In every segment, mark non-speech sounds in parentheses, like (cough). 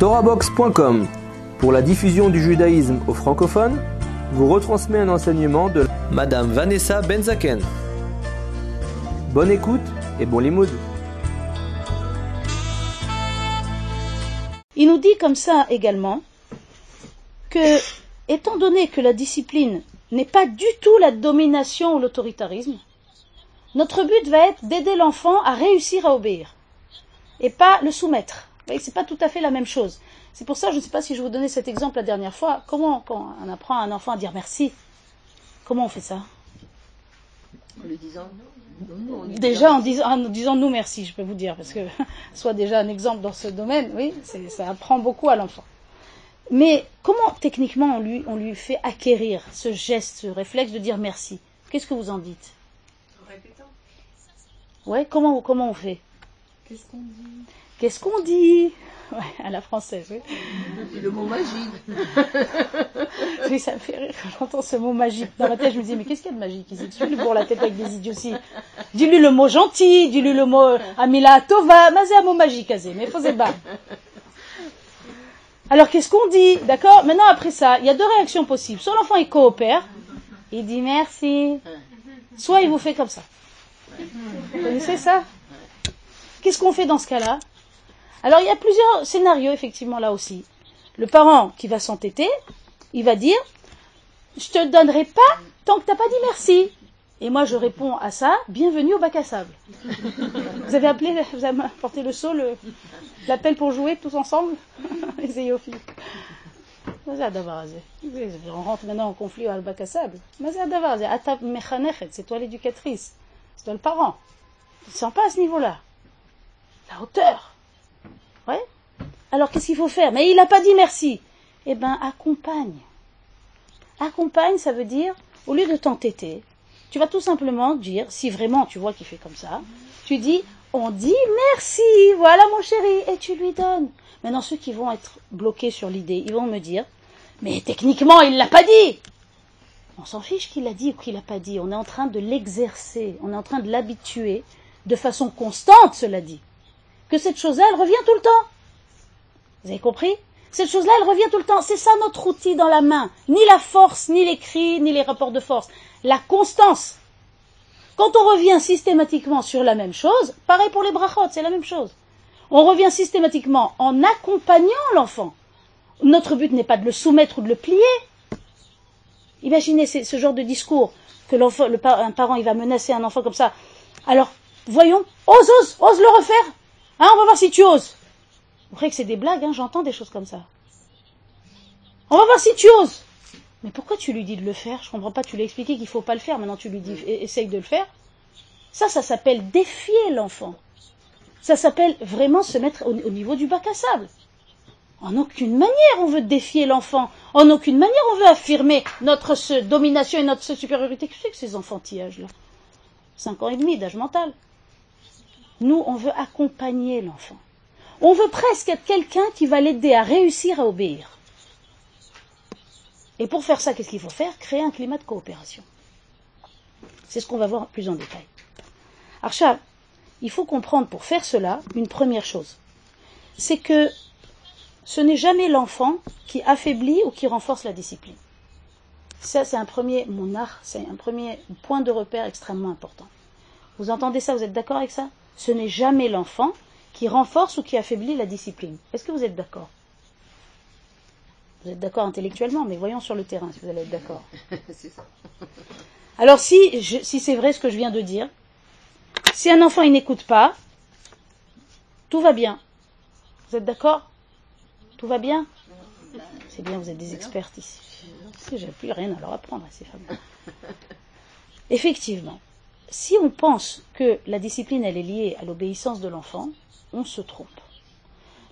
Torabox.com pour la diffusion du judaïsme aux francophones vous retransmet un enseignement de Madame Vanessa Benzaken. Bonne écoute et bon limoud. Il nous dit comme ça également que, étant donné que la discipline n'est pas du tout la domination ou l'autoritarisme, notre but va être d'aider l'enfant à réussir à obéir et pas le soumettre. Ce n'est pas tout à fait la même chose. C'est pour ça, je ne sais pas si je vous donnais cet exemple la dernière fois. Comment, quand on apprend à un enfant à dire merci, comment on fait ça? En lui disant Déjà en disant, en disant nous merci, je peux vous dire, parce que (laughs) soit déjà un exemple dans ce domaine, oui, ça apprend beaucoup à l'enfant. Mais comment techniquement on lui, on lui fait acquérir ce geste, ce réflexe de dire merci? Qu'est-ce que vous en dites? En répétant. Ouais, comment, comment on fait? Qu'est-ce qu'on dit? Qu'est-ce qu'on dit Ouais, à la française, oui. Le mot magique. (laughs) oui, ça me fait rire quand j'entends ce mot magique. Dans ma tête, je me dis, mais qu'est-ce qu'il y a de magique ici? Tu lui la tête avec des idioties. Dis-lui le mot gentil, dis-lui le mot Amila Tova, mais c'est un mot magique, Azé, mais faut pas. Alors, qu'est-ce qu'on dit? D'accord? Maintenant, après ça, il y a deux réactions possibles. Soit l'enfant, il coopère, il dit merci. Soit il vous fait comme ça. Vous connaissez ça? Qu'est-ce qu'on fait dans ce cas-là? Alors, il y a plusieurs scénarios, effectivement, là aussi. Le parent qui va s'entêter, il va dire Je te donnerai pas tant que tu n'as pas dit merci. Et moi, je réponds à ça Bienvenue au bac à sable. (laughs) Vous avez appelé, vous avez apporté le saut, l'appel pour jouer tous ensemble? (laughs) Les zéophiles. On rentre maintenant en conflit au bac à sable. C'est toi l'éducatrice. C'est toi le parent. Tu ne sens pas à ce niveau-là. La hauteur. Alors qu'est-ce qu'il faut faire? Mais il n'a pas dit merci. Eh bien, accompagne. Accompagne, ça veut dire, au lieu de t'entêter, tu vas tout simplement dire, si vraiment tu vois qu'il fait comme ça, tu dis, on dit merci, voilà mon chéri, et tu lui donnes. Maintenant, ceux qui vont être bloqués sur l'idée, ils vont me dire, mais techniquement, il ne l'a pas dit. On s'en fiche qu'il l'a dit ou qu'il l'a pas dit. On est en train de l'exercer, on est en train de l'habituer de façon constante, cela dit. Que cette chose-là, elle revient tout le temps. Vous avez compris? Cette chose-là, elle revient tout le temps. C'est ça notre outil dans la main. Ni la force, ni les cris, ni les rapports de force. La constance. Quand on revient systématiquement sur la même chose, pareil pour les brachot, c'est la même chose. On revient systématiquement en accompagnant l'enfant. Notre but n'est pas de le soumettre ou de le plier. Imaginez ce genre de discours que un parent, il va menacer un enfant comme ça. Alors, voyons, ose, ose, ose le refaire. Hein, on va voir si tu oses. Vous croyez que c'est des blagues, hein, j'entends des choses comme ça. On va voir si tu oses. Mais pourquoi tu lui dis de le faire? Je comprends pas, tu lui as expliqué qu'il ne faut pas le faire, maintenant tu lui dis essaye de le faire. Ça, ça s'appelle défier l'enfant. Ça s'appelle vraiment se mettre au, niveau du bac à sable. En aucune manière on veut défier l'enfant. En aucune manière on veut affirmer notre domination et notre supériorité. Qu'est-ce que c'est que ces enfantillages-là? Cinq ans et demi d'âge mental. Nous, on veut accompagner l'enfant. On veut presque être quelqu'un qui va l'aider à réussir à obéir. Et pour faire ça, qu'est-ce qu'il faut faire? Créer un climat de coopération. C'est ce qu'on va voir plus en détail. Archal, il faut comprendre pour faire cela une première chose. C'est que ce n'est jamais l'enfant qui affaiblit ou qui renforce la discipline. Ça, c'est un premier, mon art, c'est un premier point de repère extrêmement important. Vous entendez ça Vous êtes d'accord avec ça? Ce n'est jamais l'enfant qui renforce ou qui affaiblit la discipline. Est-ce que vous êtes d'accord? Vous êtes d'accord intellectuellement, mais voyons sur le terrain si vous allez être d'accord. (laughs) Alors si, si c'est vrai ce que je viens de dire, si un enfant il n'écoute pas, tout va bien. Vous êtes d'accord? Tout va bien? C'est bien, vous êtes des experts ici. J'ai plus rien à leur apprendre à ces femmes. (laughs) Effectivement, si on pense que la discipline elle est liée à l'obéissance de l'enfant, on se trompe.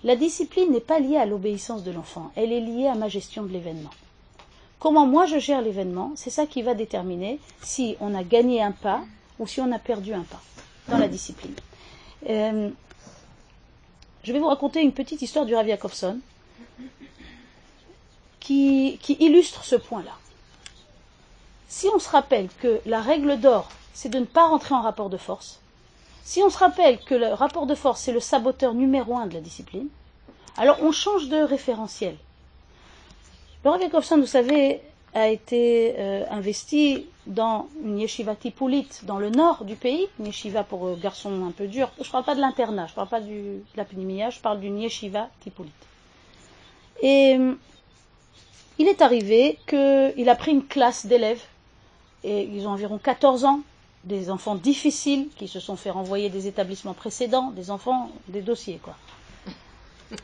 La discipline n'est pas liée à l'obéissance de l'enfant, elle est liée à ma gestion de l'événement. Comment moi je gère l'événement, c'est ça qui va déterminer si on a gagné un pas ou si on a perdu un pas dans la discipline. Euh, je vais vous raconter une petite histoire du Rav Yakovson qui, qui illustre ce point-là. Si on se rappelle que la règle d'or, c'est de ne pas rentrer en rapport de force, si on se rappelle que le rapport de force, c'est le saboteur numéro un de la discipline, Alors on change de référentiel. Le Rav vous savez, a été euh, investi dans une yeshiva tipulite dans le nord du pays, une yeshiva pour euh, garçons un peu durs. Je ne parle pas de l'internat, je ne parle pas du, de la je parle d'une yeshiva tipulite. Et il est arrivé qu'il a pris une classe d'élèves, et ils ont environ 14 ans, des enfants difficiles qui se sont fait renvoyer des établissements précédents, des enfants, des dossiers, quoi. (laughs)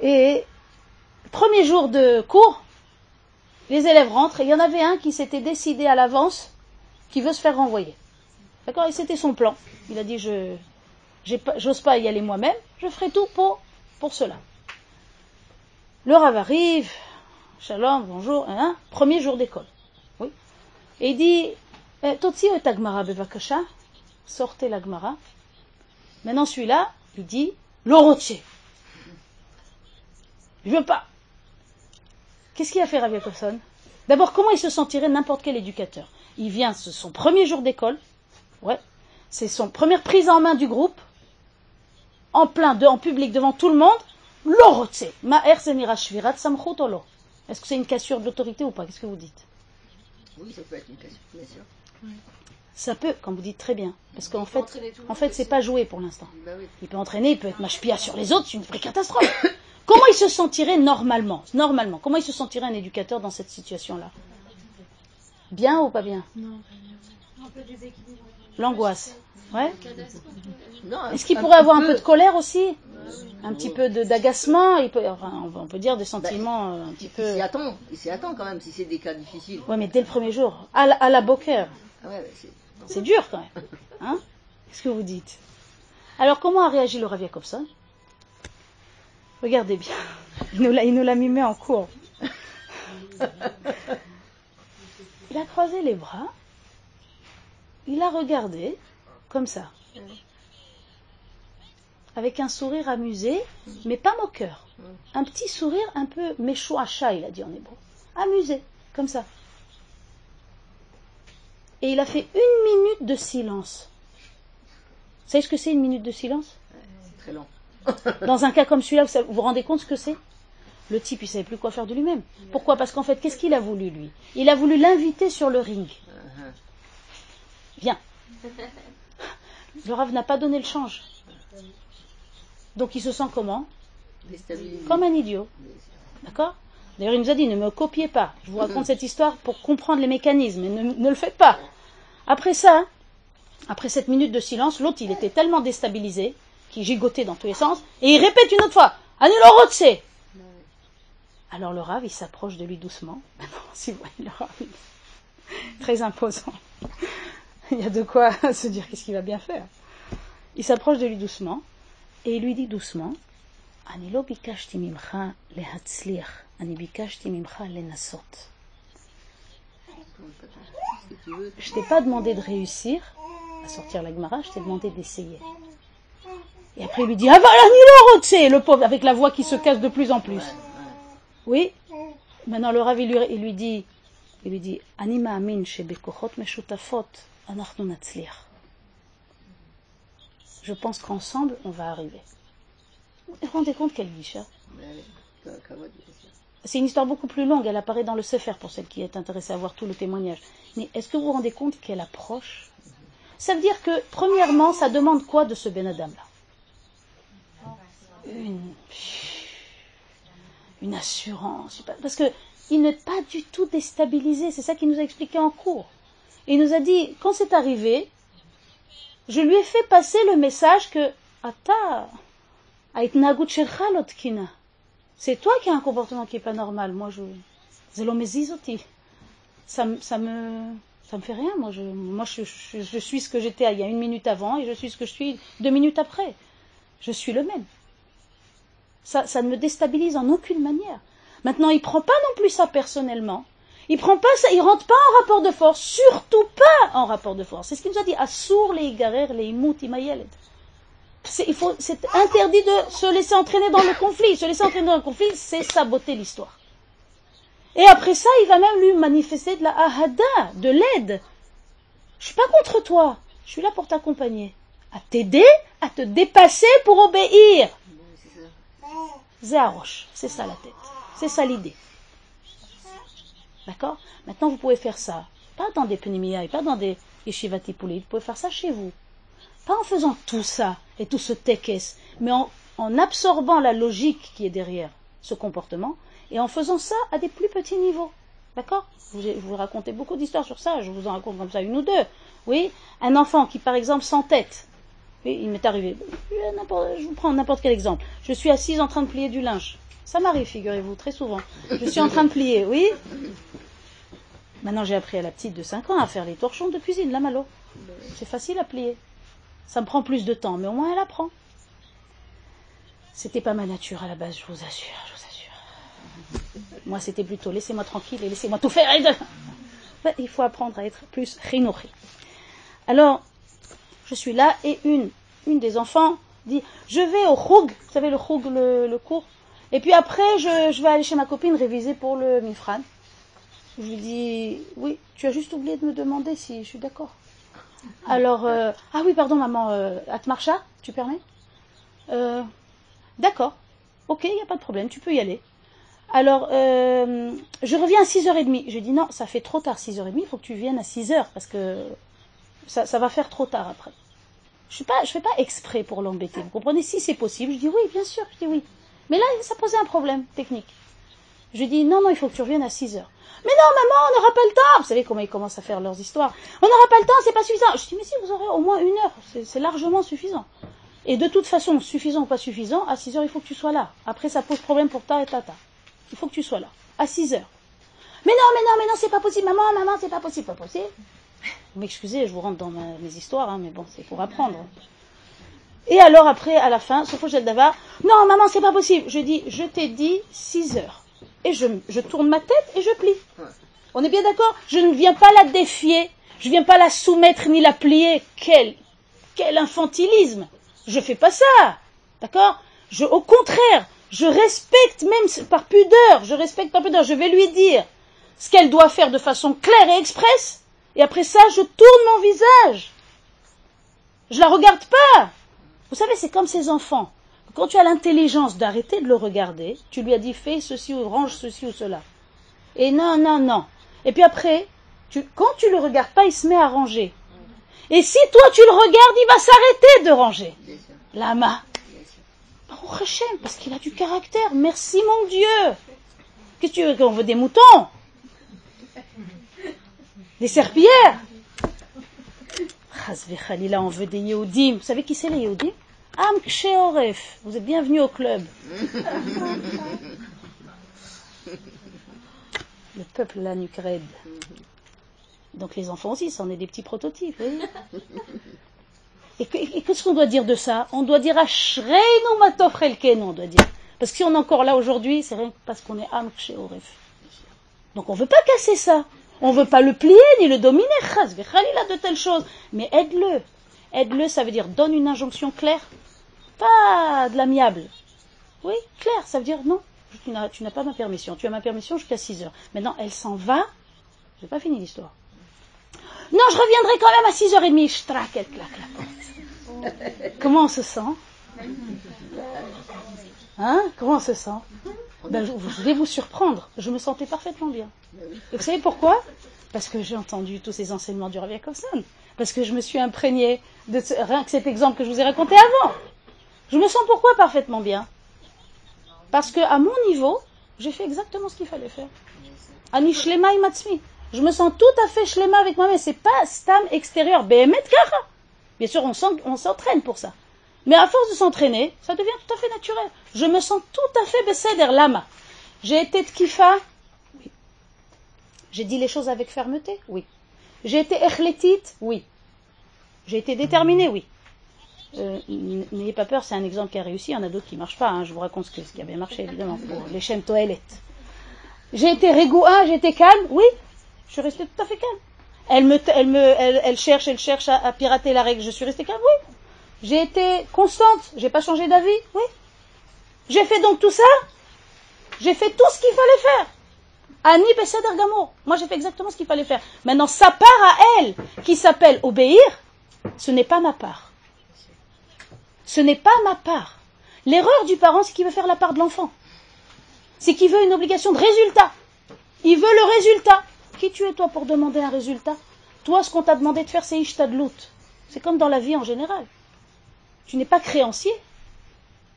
Et premier jour de cours, les élèves rentrent et il y en avait un qui s'était décidé à l'avance qui veut se faire renvoyer. D'accord? Et c'était son plan. Il a dit je j'ose pas y aller moi-même, je ferai tout pour, pour cela. Le rave arrive, shalom, bonjour, hein, premier jour d'école. Oui. Et il dit Totsi et Agmara bevakasha, sortez l'Agmara. Maintenant celui-là, il dit L'orotier. Je veux pas. Qu'est-ce qu'il a fait Rav Yakovson D'abord, comment il se sentirait n'importe quel éducateur? Il vient, c'est son premier jour d'école, ouais, c'est son première prise en main du groupe, en plein, en public, devant tout le monde. Samchutolo. Est-ce que c'est une cassure de l'autorité ou pas? Qu'est-ce que vous dites? Oui, ça peut être une cassure, bien sûr. Ça peut, quand vous dites très bien, parce qu'en fait, en fait, c'est pas joué pour l'instant. Bah oui. Il peut entraîner, il peut être machpia sur les autres, c'est une vraie catastrophe. (coughs) Comment il se sentirait normalement Normalement, comment il se sentirait un éducateur dans cette situation-là? Bien ou pas bien? L'angoisse. Ouais. Est-ce qu'il pourrait avoir un peu. de colère aussi? Un petit peu d'agacement? Enfin, on peut- dire des sentiments euh, un petit Il peu. s'y attend, il s'y attend quand même si c'est des cas difficiles. Ouais, mais dès le premier jour, à la, à la Boker, Ah bah, c'est- dur quand même. Hein? Qu'est-ce que vous dites? Alors, comment a réagi le Rav Jacobson? Regardez bien. Il nous l'a- il nous l'a mimé en cours. (laughs) Il a croisé les bras. Il a regardé, comme ça. Avec un sourire amusé, mais pas moqueur. Un petit sourire un peu méchouacha, il a dit en hébreu. Amusé, comme ça. Et il a fait une minute de silence. Vous savez ce que c'est une minute de silence? C'est très lent. (laughs) Dans un cas comme celui-là, vous vous rendez compte ce que c'est? Le type, il savait plus quoi faire de lui-même. Pourquoi? Parce qu'en fait, qu'est-ce qu'il a voulu, lui? Il a voulu l'inviter sur le ring. Uh-huh. Viens. (laughs) Le Rav n'a pas donné le change. Donc il se sent comment? Comme un idiot. D'accord? D'ailleurs, il nous a dit, ne me copiez pas. Je vous raconte mm. cette histoire pour comprendre les mécanismes, ne, le faites pas. Après ça, après cette minute de silence, l'autre, il était tellement déstabilisé, qu'il gigotait dans tous les sens, et il répète une autre fois, Anelorotse Alors le rave, il s'approche de lui doucement. (laughs) si vous voyez le rave, il très imposant. (laughs) Il y a de quoi (laughs) se dire qu'est-ce qu'il va bien faire. Il s'approche de lui doucement, et il lui dit doucement, Anilo bikashti mimcha lehatzlir. אני ביקשתי ממך לנסות. Si tu veux, Je t'ai pas demandé de réussir à sortir la Gemara, je t'ai demandé d'essayer. Et après il lui dit, ah voilà, Nilo Rotse, le pauvre, avec la voix qui se casse de plus en plus. Oui. Maintenant le Rav, il lui, il lui dit, il lui dit, אני מאמין שבכוחות משותפות אנחנו נצליח. Je pense qu'ensemble, on va arriver. Vous vous rendez compte quelle bicha c'est une histoire beaucoup plus longue, elle apparaît dans le Sefer pour celle qui est intéressée à voir tout le témoignage. Mais est-ce que vous vous rendez compte qu'elle approche? Ça veut dire que, premièrement, ça demande quoi de ce Ben Adam-là? Une, assurance. Parce que il n'est pas du tout déstabilisé, c'est ça qu'il nous a expliqué en cours. Il nous a dit, quand c'est arrivé, je lui ai fait passer le message que Ata, c'est toi qui as un comportement qui n'est pas normal. Moi, je. Ça, ça me. Ça me fait rien. Moi, je, moi, je, suis ce que j'étais il y a une minute avant et je suis ce que je suis deux minutes après. Je suis le même. Ça, ça ne me déstabilise en aucune manière. Maintenant, il ne prend pas non plus ça personnellement. Il prend pas ça, il rentre pas en rapport de force, surtout pas en rapport de force. C'est ce qu'il nous a dit. Assour les garer les imayeled. C'est interdit de se laisser entraîner dans le conflit. Se laisser entraîner dans le conflit, c'est saboter l'histoire. Et après ça, il va même lui manifester de la ahada, de l'aide. Je suis pas contre toi. Je suis là pour t'accompagner. À t'aider, à te dépasser pour obéir. Zéaroche, c'est ça la tête. C'est ça l'idée. D'accord? Maintenant, vous pouvez faire ça. Pas dans des et pas dans des yeshivati Vous pouvez faire ça chez vous. Pas en faisant tout ça et tout ce tekes, mais en, absorbant la logique qui est derrière ce comportement et en faisant ça à des plus petits niveaux. D'accord? Vous, vous racontez beaucoup d'histoires sur ça, je vous en raconte comme ça une ou deux. Oui? Un enfant qui, par exemple, s'entête. Oui, il m'est arrivé. Je vous prends n'importe quel exemple. Je suis assise en train de plier du linge. Ça m'arrive, figurez-vous, très souvent. Je suis en train de plier, oui? Maintenant, j'ai appris à la petite de 5 ans à faire les torchons de cuisine, la malo. C'est facile à plier. Ça me prend plus de temps, mais au moins elle apprend. C'était pas ma nature à la base, je vous assure, je vous assure. Moi, c'était plutôt laissez-moi tranquille et laissez-moi tout faire. Il faut apprendre à être plus rinouri. Alors, je suis là et une, une des enfants dit Je vais au Roug, vous savez, le Roug, le, cours. Et puis après, je, vais aller chez ma copine réviser pour le Mifran. Je lui dis Oui, tu as juste oublié de me demander si je suis d'accord. Alors, euh, ah oui, pardon, maman, euh, Atmarcha, tu permets euh, D'accord, ok, il n'y a pas de problème, tu peux y aller. Alors, euh, je reviens à 6h30. Je dis non, ça fait trop tard, 6h30, il faut que tu viennes à 6h parce que ça, va faire trop tard après. Je ne fais pas exprès pour l'embêter. Vous comprenez? Si c'est possible, je dis oui, bien sûr, je dis oui. Mais là, ça posait un problème technique. Je dis non, non, il faut que tu reviennes à 6 h Mais non, maman, on n'aura pas le temps. Vous savez comment ils commencent à faire leurs histoires. On n'aura pas le temps, c'est pas suffisant. Je dis mais si, vous aurez au moins une heure, c'est largement suffisant. Et de toute façon, suffisant ou pas suffisant, à 6 heures, il faut que tu sois là. Après, ça pose problème pour ta et tata. Il faut que tu sois là, à 6 heures. Mais non, mais non, mais non, c'est pas possible, maman, maman, c'est pas possible, pas possible. Vous m'excusez, je vous rentre dans mes histoires, hein, mais bon, c'est pour apprendre. Et alors après, à la fin, le d'avoir, non, maman, c'est pas possible. Je dis, je t'ai dit 6 heures. Et je, je, tourne ma tête et je plie. On est bien d'accord? Je ne viens pas la défier, je ne viens pas la soumettre ni la plier. Quel, quel infantilisme Je fais pas ça. D'accord? Je, Au contraire, je respecte même par pudeur, je respecte par pudeur, je vais lui dire ce qu'elle doit faire de façon claire et expresse, et après ça, je tourne mon visage. Je la regarde pas. Vous savez, c'est comme ces enfants. Quand tu as l'intelligence d'arrêter de le regarder, tu lui as dit fais ceci ou range ceci ou cela. Et non, non, non. Et puis après, tu, quand tu le regardes pas, il se met à ranger. Et si toi tu le regardes, il va s'arrêter de ranger. Lama. Parce qu'il a du caractère. Merci mon Dieu. Qu'est-ce que tu veux qu'on veut des moutons? Des serpillères? Khalila, on veut des Yehudim. Vous savez qui c'est les Yehudim? Am Vous êtes bienvenus au club. Le peuple la nuque Donc les enfants aussi, c'en est des petits prototypes. Et, qu'est-ce qu'on doit dire de ça? On doit dire Ashreinu Matofrelken, on doit dire. Parce que si on est encore là aujourd'hui, c'est rien parce qu'on est Am Donc on ne veut pas casser ça. On ne veut pas le plier ni le dominer. il a de telles choses. Mais aide-le. Aide-le, ça veut dire donne une injonction claire. Pas de l'amiable. Oui, clair, ça veut dire non. Tu n'as pas ma permission. Tu as ma permission jusqu'à 6 heures. Maintenant, elle s'en va. Je n'ai pas fini l'histoire. Non, je reviendrai quand même à 6h30. Strac, elle claque. Comment on se sent? Hein? Comment on se sent? Ben, je, vais vous surprendre. Je me sentais parfaitement bien. Et vous savez pourquoi? Parce que j'ai entendu tous ces enseignements du Rav Yakovson. Parce que je me suis imprégnée de rien que cet exemple que je vous ai raconté avant. Je me sens pourquoi parfaitement bien Parce que à mon niveau, j'ai fait exactement ce qu'il fallait faire. Je me sens tout à fait shlema avec moi-même. C'est pas stam extérieur. Bien sûr, on s'entraîne pour ça. Mais à force de s'entraîner, ça devient tout à fait naturel. Je me sens tout à fait besséder lama. J'ai été tkifa Oui. J'ai dit les choses avec fermeté Oui. J'ai été echletite Oui. J'ai été déterminée Oui. Euh, n'ayez pas peur, c'est un exemple qui a réussi. Il y en a d'autres qui ne marchent pas. Hein. Je vous raconte ce, qui a bien marché, évidemment, pour les chaînes toilettes. J'ai été rigoua, j'ai été calme Oui. Je suis restée tout à fait calme. Elle, me, elle, me, elle, cherche, elle cherche à, pirater la règle. Je suis restée calme, oui. J'ai été constante. J'ai pas changé d'avis, oui. J'ai fait donc tout ça. J'ai fait tout ce qu'il fallait faire. Annie Besséder Gamour. Moi, j'ai fait exactement ce qu'il fallait faire. Maintenant, sa part à elle, qui s'appelle obéir, ce n'est pas ma part. Ce n'est pas ma part. L'erreur du parent, c'est qu'il veut faire la part de l'enfant. C'est qu'il veut une obligation de résultat. Il veut le résultat. Qui tu es toi pour demander un résultat? Toi, ce qu'on t'a demandé de faire, c'est ishtadlout. C'est comme dans la vie en général. Tu n'es pas créancier.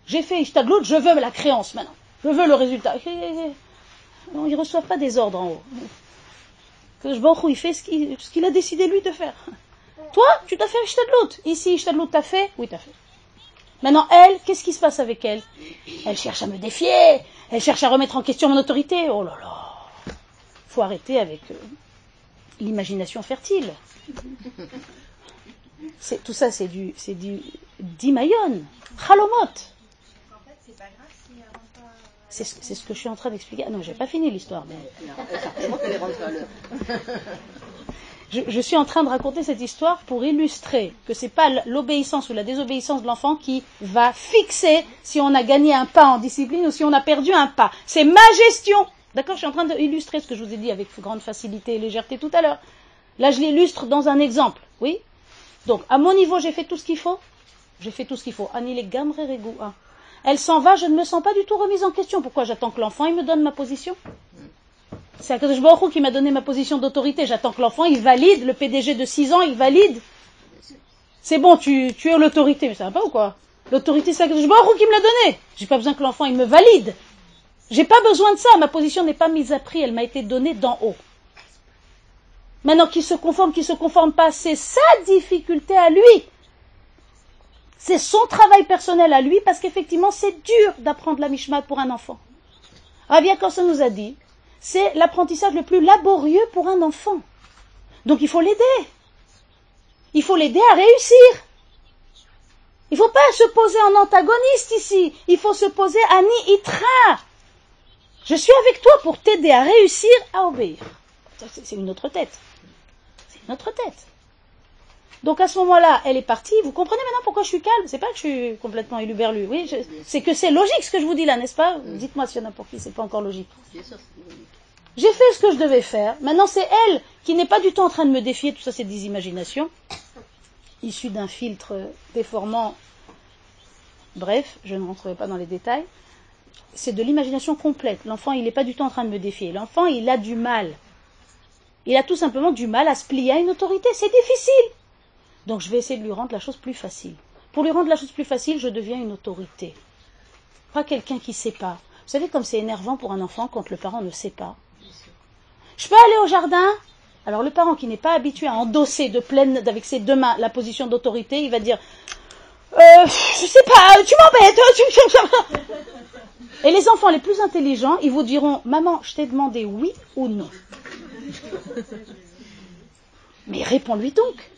J'ai fait ishtadlout, je veux la créance maintenant. Je veux le résultat. Non, ne reçoivent pas des ordres en haut. Que je il fait ce qu'il a décidé lui de faire. Toi, tu dois faire ishtadlout. Ici, ishtadlout t'as fait Oui, t'as fait. Maintenant, elle, qu'est-ce qui se passe avec elle? Elle cherche à me défier, elle cherche à remettre en question mon autorité. Oh là là faut arrêter avec euh, l'imagination fertile. tout ça, c'est du, c'est du dimayon, chalomot. C'est ce, c'est ce que je suis en train d'expliquer. Ah non, j'ai pas fini l'histoire. (laughs) Je, suis en train de raconter cette histoire pour illustrer que c'est pas l'obéissance ou la désobéissance de l'enfant qui va fixer si on a gagné un pas en discipline ou si on a perdu un pas. C'est ma gestion. D'accord Je suis en train d'illustrer ce que je vous ai dit avec grande facilité et légèreté tout à l'heure. Là, je l'illustre dans un exemple. Oui Donc, à mon niveau, j'ai fait tout ce qu'il faut. J'ai fait tout ce qu'il faut. Elle s'en va, je ne me sens pas du tout remise en question. Pourquoi j'attends que l'enfant me donne ma position? C'est Akadosh Baruch qui m'a donné ma position d'autorité. J'attends que l'enfant il valide, le PDG de 6 ans il valide. C'est bon, tu, es l'autorité, mais ça va pas ou quoi? L'autorité c'est Akadosh Baruch qui me l'a donné. J'ai pas besoin que l'enfant il me valide. J'ai pas besoin de ça, ma position n'est pas mise à prix, elle m'a été donnée d'en haut. Maintenant, qu'il se conforme, qu'il se conforme pas, c'est sa difficulté à lui. C'est son travail personnel à lui, parce qu'effectivement, c'est dur d'apprendre la Mishma pour un enfant. Rabbi ça nous a dit, c'est l'apprentissage le plus laborieux pour un enfant. Donc il faut l'aider. Il faut l'aider à réussir. Il ne faut pas se poser en antagoniste ici. Il faut se poser à ni-itra. Je suis avec toi pour t'aider à réussir à obéir. C'est une autre tête. C'est une autre tête. Donc à ce moment-là, elle est partie. Vous comprenez maintenant pourquoi je suis calme? C'est pas que je suis complètement éluberlu. Oui, c'est que c'est logique ce que je vous dis là, n'est-ce pas? Dites-moi s'il y en a pour qui c'est pas encore logique. J'ai fait ce que je devais faire. Maintenant, c'est elle qui n'est pas du tout en train de me défier. Tout ça, c'est des imaginations issues d'un filtre déformant. Bref, je ne rentrerai pas dans les détails c'est de l'imagination complète. L'enfant, il n'est pas du tout en train de me défier. L'enfant, il a du mal. Il a tout simplement du mal à se plier à une autorité. C'est difficile. Donc je vais essayer de lui rendre la chose plus facile. Pour lui rendre la chose plus facile, je deviens une autorité. Pas quelqu'un qui ne sait pas. Vous savez comme c'est énervant pour un enfant quand le parent ne sait pas. Je peux aller au jardin? Alors le parent qui n'est pas habitué à endosser de pleine, avec ses deux mains la position d'autorité, il va dire euh, je sais pas, tu m'embêtes. Et les enfants les plus intelligents, ils vous diront Maman, je t'ai demandé oui ou non. Mais réponds-lui donc.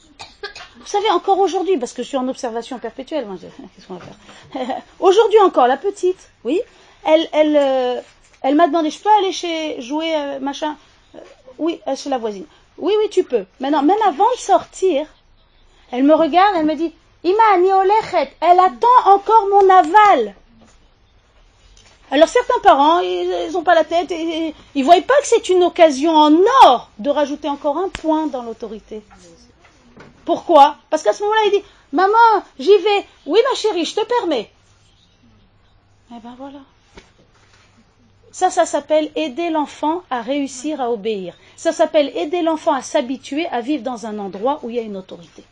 Vous savez, encore aujourd'hui, parce que je suis en observation perpétuelle, (laughs) qu'est-ce qu'on va faire (laughs) Aujourd'hui encore, la petite, oui, elle, elle, euh, elle m'a demandé, je peux aller chez jouer euh, machin euh, Oui, chez la voisine. Oui, oui, tu peux. Maintenant, même avant de sortir, elle me regarde, elle me dit, Ima ni elle attend encore mon aval. Alors certains parents, ils n'ont pas la tête, ils ne voient pas que c'est une occasion en or de rajouter encore un point dans l'autorité. Pourquoi? Parce qu'à ce moment-là, il dit, maman, j'y vais. Oui, ma chérie, je te permets. Eh ben voilà. Ça, ça s'appelle aider l'enfant à réussir à obéir. Ça s'appelle aider l'enfant à s'habituer à vivre dans un endroit où il y a une autorité.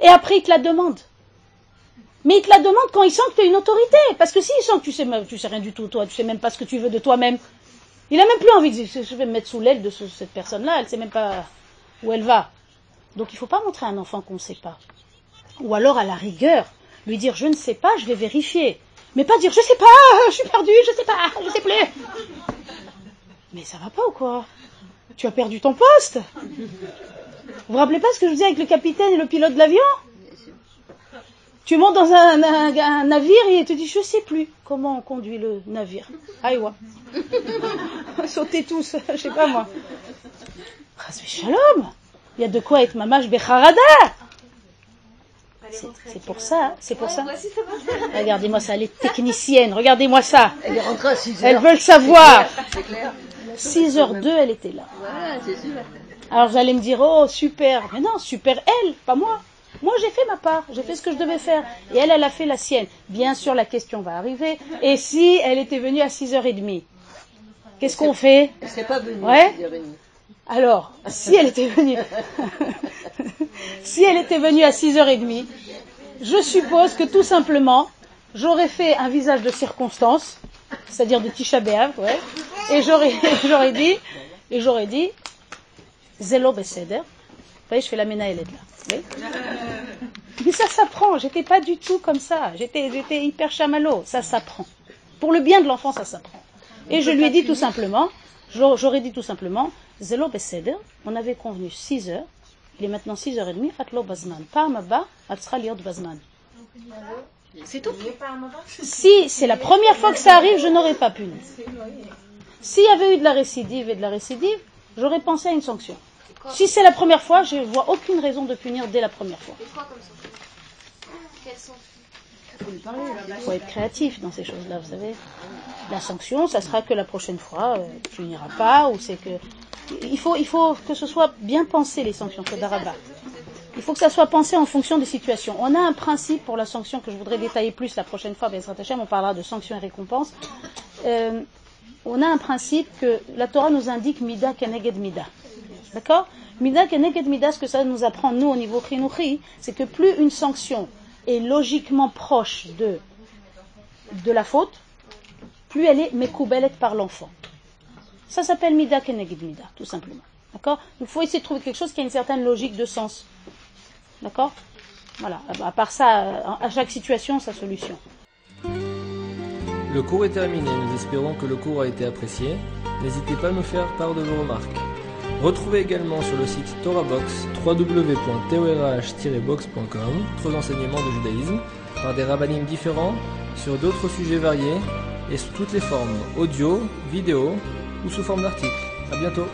Et après, il te la demande. Mais il te la demande quand il sent que tu es une autorité. Parce que s'il sent que tu sais, sais rien du tout, toi, tu sais même pas ce que tu veux de toi-même, il a même plus envie de dire, je vais me mettre sous l'aile de cette personne-là, elle sait même pas où elle va. Donc il ne faut pas montrer à un enfant qu'on ne sait pas. Ou alors, à la rigueur, lui dire, je ne sais pas, je vais vérifier. Mais pas dire, je ne (laughs) sais pas, je suis perdu, je ne sais pas, je ne sais plus. Mais ça va pas ou quoi? Tu as perdu ton poste Vous vous rappelez pas ce que je disais avec le capitaine et le pilote de l'avion? Tu montes dans un, navire et il te dit Je sais plus comment on conduit le navire. Aïwa. (laughs) Sautez tous, (laughs) je sais pas moi. Shalom Il y a de quoi être mamash becharada c'est pour ça, c'est pour ça. Regardez-moi ça, les techniciennes, regardez-moi ça. Elles veulent savoir. 6h02, elle était là. Alors vous allez me dire, oh super. Mais non, super elle, pas moi. Moi, j'ai fait ma part, j'ai fait ce que je devais faire. Et elle, elle a fait la sienne. Bien sûr, la question va arriver. Et si elle était venue à 6h30 Qu'est-ce qu'on fait? Elle serait pas venue Ouais. à 6h30. Alors, si elle était venue, (laughs) si elle était venue à 6h30, je suppose que tout simplement, j'aurais fait un visage de circonstance, c'est-à-dire de Tisha B'Av, et (laughs) j'aurais, dit, et j'aurais dit. Vous voyez, je fais la ménaïlette là. Mais ça s'apprend, j'étais pas du tout comme ça, j'étais, j'étais hyper chamallow, ça s'apprend. Pour le bien de l'enfant, ça s'apprend. Et je lui ai dit tout simplement, j'aurais dit tout simplement, Zelo Beseder, on avait convenu 6 heures, il est maintenant 6h30, Atlo Bazman. Pam Abba, Atsra Liot Bazman. C'est tout. Si c'est la première fois que ça arrive, je n'aurais pas puni. S'il y avait eu de la récidive et de la récidive, j'aurais pensé à une sanction. Si c'est la première fois, je ne vois aucune raison de punir dès la première fois. Il faut être créatif dans ces choses-là, vous savez. La sanction, ça sera que la prochaine fois, euh, tu n'iras pas, ou c'est que. Il faut, il faut que ce soit bien pensé, les sanctions, c'est d'Araba. Il faut que ça soit pensé en fonction des situations. On a un principe pour la sanction que je voudrais détailler plus la prochaine fois, Bezrat Hashem, on parlera de sanctions et récompenses. Euh, on a un principe que la Torah nous indique Mida Keneged Mida. D'accord? Mida Keneged Mida, ce que ça nous apprend, nous, au niveau Chinuchi, c'est que plus une sanction est logiquement proche de, de la faute, plus elle est mekoubelet par l'enfant. Ça s'appelle Mida Keneged Mida, tout simplement. D'accord? Il faut essayer de trouver quelque chose qui a une certaine logique de sens. D'accord? Voilà. À part ça, à chaque situation, sa solution. Le cours est terminé, nous espérons que le cours a été apprécié. N'hésitez pas à nous faire part de vos remarques. Retrouvez également sur le site TorahBox www.torah-box.com d'autres enseignements de judaïsme par des rabbinim différents sur d'autres sujets variés et sous toutes les formes audio, vidéo ou sous forme d'articles. À bientôt